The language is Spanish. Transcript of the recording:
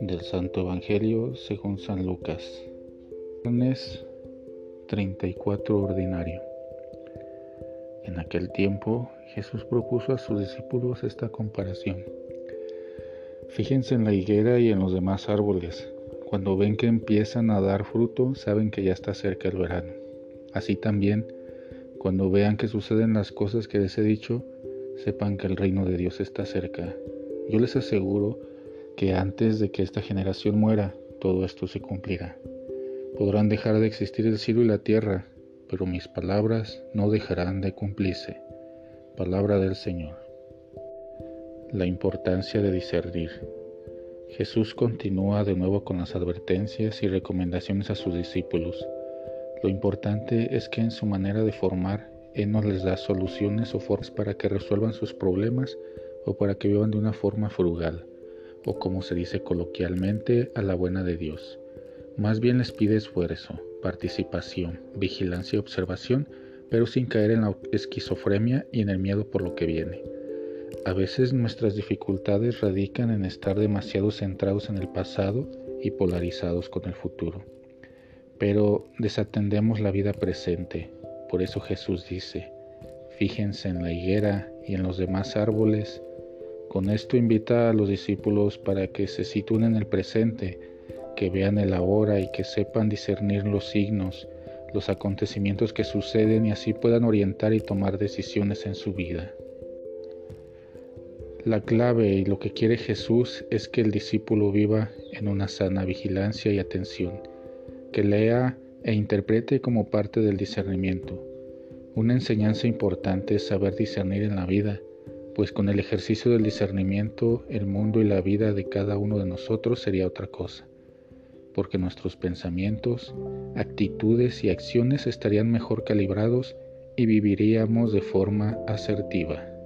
Del Santo Evangelio según San Lucas. Lunes 34 ordinario. En aquel tiempo Jesús propuso a sus discípulos esta comparación. Fíjense en la higuera y en los demás árboles. Cuando ven que empiezan a dar fruto, saben que ya está cerca el verano. Así también, cuando vean que suceden las cosas que les he dicho, sepan que el reino de Dios está cerca. Yo les aseguro que antes de que esta generación muera, todo esto se cumplirá. Podrán dejar de existir el cielo y la tierra, pero mis palabras no dejarán de cumplirse. Palabra del Señor. La importancia de discernir. Jesús continúa de nuevo con las advertencias y recomendaciones a sus discípulos. Lo importante es que en su manera de formar, Él no les da soluciones o formas para que resuelvan sus problemas o para que vivan de una forma frugal, o como se dice coloquialmente, a la buena de Dios. Más bien les pide esfuerzo, participación, vigilancia y observación, pero sin caer en la esquizofrenia y en el miedo por lo que viene. A veces nuestras dificultades radican en estar demasiado centrados en el pasado y polarizados con el futuro pero desatendemos la vida presente. Por eso Jesús dice, fíjense en la higuera y en los demás árboles. Con esto invita a los discípulos para que se sitúen en el presente, que vean el ahora y que sepan discernir los signos, los acontecimientos que suceden y así puedan orientar y tomar decisiones en su vida. La clave y lo que quiere Jesús es que el discípulo viva en una sana vigilancia y atención que lea e interprete como parte del discernimiento. Una enseñanza importante es saber discernir en la vida, pues con el ejercicio del discernimiento el mundo y la vida de cada uno de nosotros sería otra cosa, porque nuestros pensamientos, actitudes y acciones estarían mejor calibrados y viviríamos de forma asertiva.